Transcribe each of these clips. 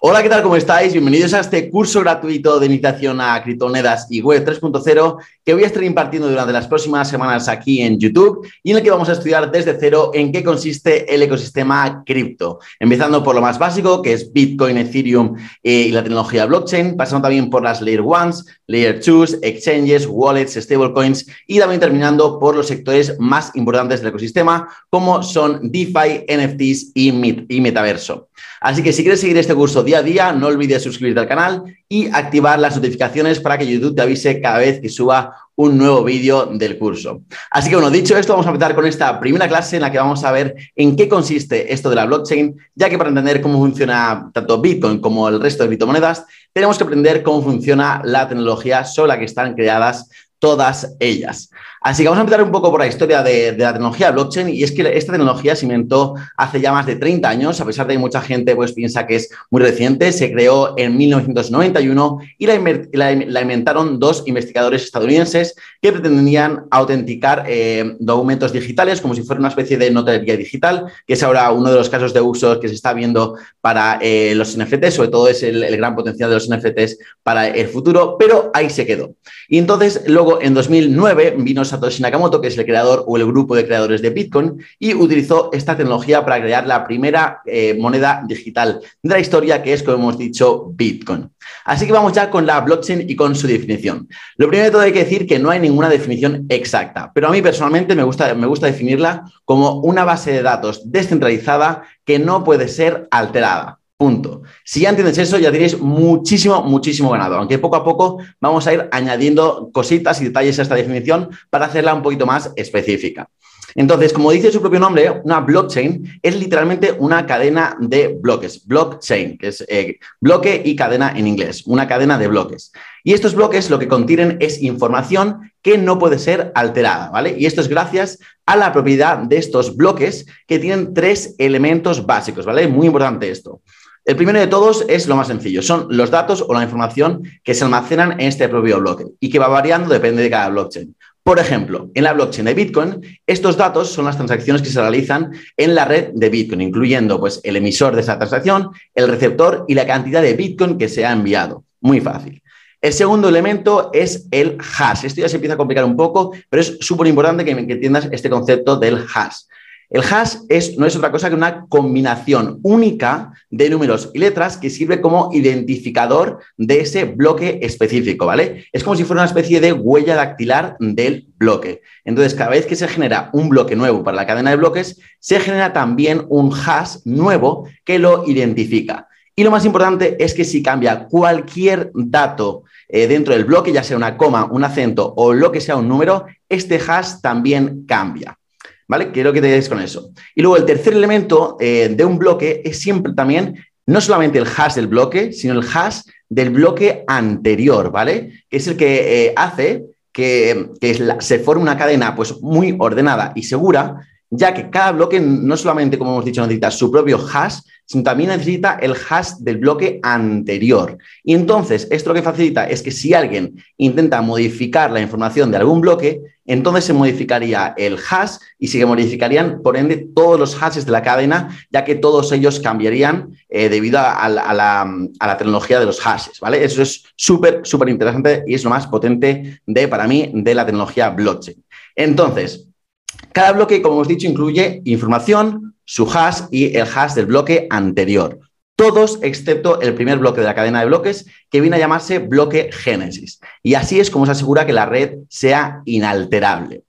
Hola, ¿qué tal? ¿Cómo estáis? Bienvenidos a este curso gratuito de iniciación a criptomonedas y web 3.0 que voy a estar impartiendo durante las próximas semanas aquí en YouTube y en el que vamos a estudiar desde cero en qué consiste el ecosistema cripto. Empezando por lo más básico, que es Bitcoin, Ethereum eh, y la tecnología blockchain, pasando también por las Layer 1, Layer 2, exchanges, wallets, stablecoins y también terminando por los sectores más importantes del ecosistema, como son DeFi, NFTs y, y metaverso. Así que si quieres seguir este curso día a día, no olvides suscribirte al canal y activar las notificaciones para que YouTube te avise cada vez que suba un nuevo vídeo del curso. Así que bueno, dicho esto, vamos a empezar con esta primera clase en la que vamos a ver en qué consiste esto de la blockchain, ya que para entender cómo funciona tanto Bitcoin como el resto de criptomonedas, tenemos que aprender cómo funciona la tecnología sobre la que están creadas todas ellas. Así que vamos a empezar un poco por la historia de, la tecnología blockchain y es que esta tecnología se inventó hace ya más de 30 años, a pesar de que mucha gente pues, piensa que es muy reciente, se creó en 1991 y la, inventaron dos investigadores estadounidenses que pretendían autenticar eh, documentos digitales como si fuera una especie de notaría digital, que es ahora uno de los casos de uso que se está viendo para eh, los NFTs, sobre todo es el, el gran potencial de los NFTs para el futuro, pero ahí se quedó. Y entonces luego en 2009 vino Satoshi Nakamoto, que es el creador o el grupo de creadores de Bitcoin, y utilizó esta tecnología para crear la primera eh, moneda digital de la historia, que es, como hemos dicho, Bitcoin. Así que vamos ya con la blockchain y con su definición. Lo primero de todo hay que decir que no hay ninguna definición exacta, pero a mí personalmente me gusta, me gusta definirla como una base de datos descentralizada que no puede ser alterada. Punto. Si ya entiendes eso, ya tenéis muchísimo, muchísimo ganado. Aunque poco a poco vamos a ir añadiendo cositas y detalles a esta definición para hacerla un poquito más específica. Entonces, como dice su propio nombre, una blockchain es literalmente una cadena de bloques. Blockchain, que es eh, bloque y cadena en inglés, una cadena de bloques. Y estos bloques lo que contienen es información que no puede ser alterada, ¿vale? Y esto es gracias a la propiedad de estos bloques que tienen tres elementos básicos, ¿vale? Muy importante esto. El primero de todos es lo más sencillo, son los datos o la información que se almacenan en este propio bloque y que va variando depende de cada blockchain. Por ejemplo, en la blockchain de Bitcoin, estos datos son las transacciones que se realizan en la red de Bitcoin, incluyendo pues, el emisor de esa transacción, el receptor y la cantidad de Bitcoin que se ha enviado. Muy fácil. El segundo elemento es el hash. Esto ya se empieza a complicar un poco, pero es súper importante que entiendas este concepto del hash. El hash no es otra cosa que una combinación única de números y letras que sirve como identificador de ese bloque específico, ¿vale? Es como si fuera una especie de huella dactilar del bloque. Entonces, cada vez que se genera un bloque nuevo para la cadena de bloques, se genera también un hash nuevo que lo identifica. Y lo más importante es que si cambia cualquier dato eh, dentro del bloque, ya sea una coma, un acento o lo que sea un número, este hash también cambia. ¿Vale? Quiero que te des con eso. Y luego el tercer elemento eh, de un bloque es siempre también no solamente el hash del bloque, sino el hash del bloque anterior, ¿vale? Que es el que eh, hace que, se forme una cadena pues, muy ordenada y segura, ya que cada bloque no solamente, como hemos dicho, necesita su propio hash, sino también necesita el hash del bloque anterior. Y entonces, esto lo que facilita es que si alguien intenta modificar la información de algún bloque, entonces se modificaría el hash y se modificarían, por ende, todos los hashes de la cadena, ya que todos ellos cambiarían eh, debido a, la, tecnología de los hashes, ¿vale? Eso es súper, súper interesante y es lo más potente de, para mí, de la tecnología blockchain. Entonces, cada bloque, como hemos dicho, incluye información, su hash y el hash del bloque anterior. Todos excepto el primer bloque de la cadena de bloques, que viene a llamarse bloque génesis. Y así es como se asegura que la red sea inalterable.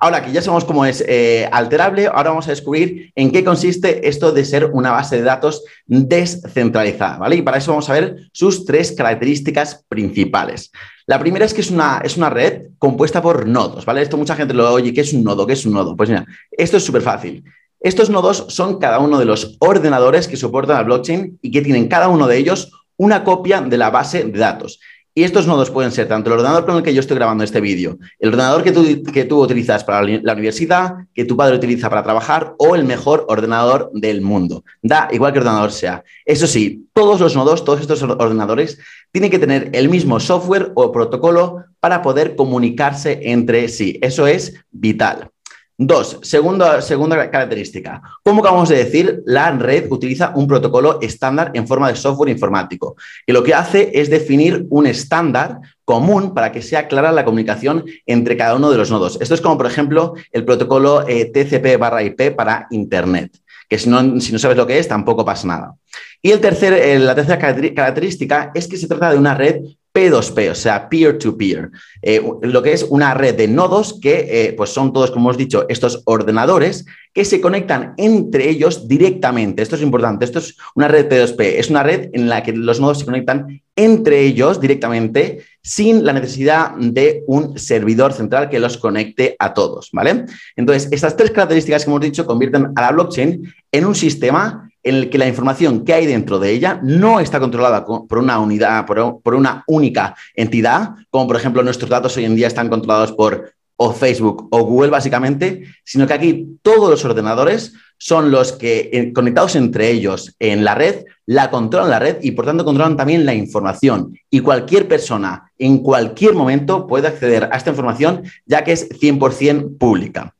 Ahora que ya sabemos cómo es eh, alterable, ahora vamos a descubrir en qué consiste esto de ser una base de datos descentralizada, ¿vale? Y para eso vamos a ver sus tres características principales. La primera es que es una, es una red compuesta por nodos, ¿vale? Esto mucha gente lo oye, ¿qué es un nodo? ¿Qué es un nodo? Pues mira, esto es súper fácil. Estos nodos son cada uno de los ordenadores que soportan la blockchain y que tienen cada uno de ellos una copia de la base de datos. Y estos nodos pueden ser tanto el ordenador con el que yo estoy grabando este vídeo, el ordenador que tú, que tú utilizas para la universidad, que tu padre utiliza para trabajar o el mejor ordenador del mundo. Da igual que ordenador sea. Eso sí, todos los nodos, todos estos ordenadores, tienen que tener el mismo software o protocolo para poder comunicarse entre sí. Eso es vital. Dos, segunda, segunda característica. Como acabamos de decir, la red utiliza un protocolo estándar en forma de software informático, que lo que hace es definir un estándar común para que sea clara la comunicación entre cada uno de los nodos. Esto es como, por ejemplo, el protocolo eh, TCP barra IP para Internet, que si no, si no sabes lo que es, tampoco pasa nada. Y el tercer, eh, la tercera característica es que se trata de una red P2P, o sea, peer-to-peer, eh, lo que es una red de nodos que eh, pues son todos, como hemos dicho, estos ordenadores que se conectan entre ellos directamente. Esto es importante, esto es una red P2P, es una red en la que los nodos se conectan entre ellos directamente sin la necesidad de un servidor central que los conecte a todos, ¿vale? Entonces, estas tres características que hemos dicho convierten a la blockchain en un sistema en el que la información que hay dentro de ella no está controlada por una unidad, por, una única entidad, como por ejemplo nuestros datos hoy en día están controlados por o Facebook o Google básicamente, sino que aquí todos los ordenadores son los que eh, conectados entre ellos en la red, la controlan la red y por tanto controlan también la información. Y cualquier persona en cualquier momento puede acceder a esta información ya que es 100% pública.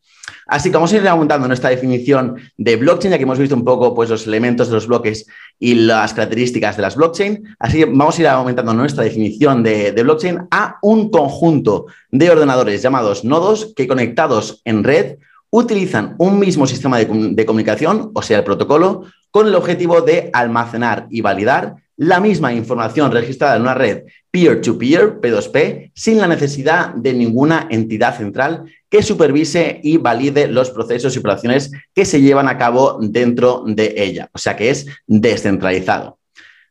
Así que vamos a ir aumentando nuestra definición de blockchain, ya que hemos visto un poco pues, los elementos de los bloques y las características de las blockchain. Así que vamos a ir aumentando nuestra definición de, blockchain a un conjunto de ordenadores llamados nodos que conectados en red utilizan un mismo sistema de, comunicación, o sea, el protocolo, con el objetivo de almacenar y validar la misma información registrada en una red peer-to-peer, P2P, sin la necesidad de ninguna entidad central que supervise y valide los procesos y operaciones que se llevan a cabo dentro de ella. O sea que es descentralizado.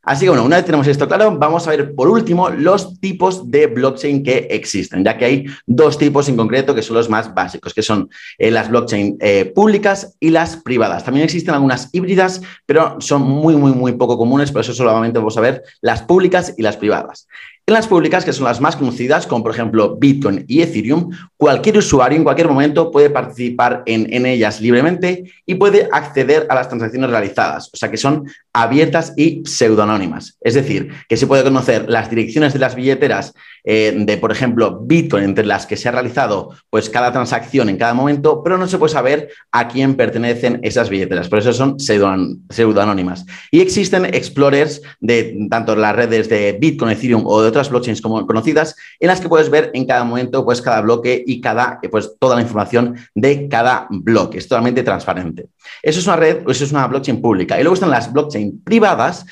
Así que bueno, una vez tenemos esto claro, vamos a ver por último los tipos de blockchain que existen, ya que hay dos tipos en concreto que son los más básicos, que son eh, las blockchain eh, públicas y las privadas. También existen algunas híbridas, pero son muy, muy, muy poco comunes, por eso solamente vamos a ver las públicas y las privadas. En las públicas, que son las más conocidas, como por ejemplo Bitcoin y Ethereum, cualquier usuario en cualquier momento puede participar en, ellas libremente y puede acceder a las transacciones realizadas, o sea que son abiertas y pseudonónimas. Es decir, que se puede conocer las direcciones de las billeteras eh, de, por ejemplo, Bitcoin, entre las que se ha realizado pues, cada transacción en cada momento, pero no se puede saber a quién pertenecen esas billeteras. Por eso son pseudonónimas. Y existen explorers de tanto las redes de Bitcoin, Ethereum o de otras blockchains como conocidas, en las que puedes ver en cada momento pues, cada bloque y cada, pues, toda la información de cada bloque. Es totalmente transparente. Eso es una red, eso es una blockchain pública. Y luego están las blockchain privadas,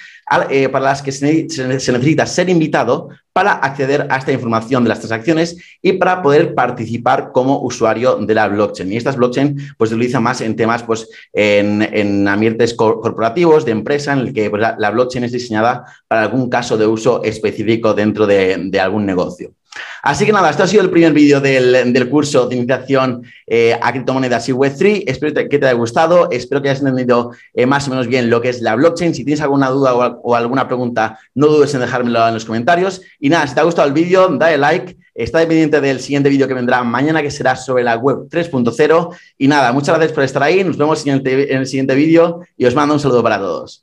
eh, para las que se, necesita ser invitado para acceder a esta información de las transacciones y para poder participar como usuario de la blockchain. Y estas blockchain pues, se utilizan más en temas pues, en, ambientes corporativos, de empresa, en el que pues, la, blockchain es diseñada para algún caso de uso específico dentro de algún negocio. Así que nada, esto ha sido el primer vídeo del, curso de iniciación eh, a criptomonedas y Web3. Espero que te haya gustado, espero que hayas entendido eh, más o menos bien lo que es la blockchain. Si tienes alguna duda o, alguna pregunta, no dudes en dejármelo en los comentarios. Y nada, si te ha gustado el vídeo, dale like. Está pendiente del siguiente vídeo que vendrá mañana, que será sobre la web 3.0. Y nada, muchas gracias por estar ahí. Nos vemos en el siguiente vídeo y os mando un saludo para todos.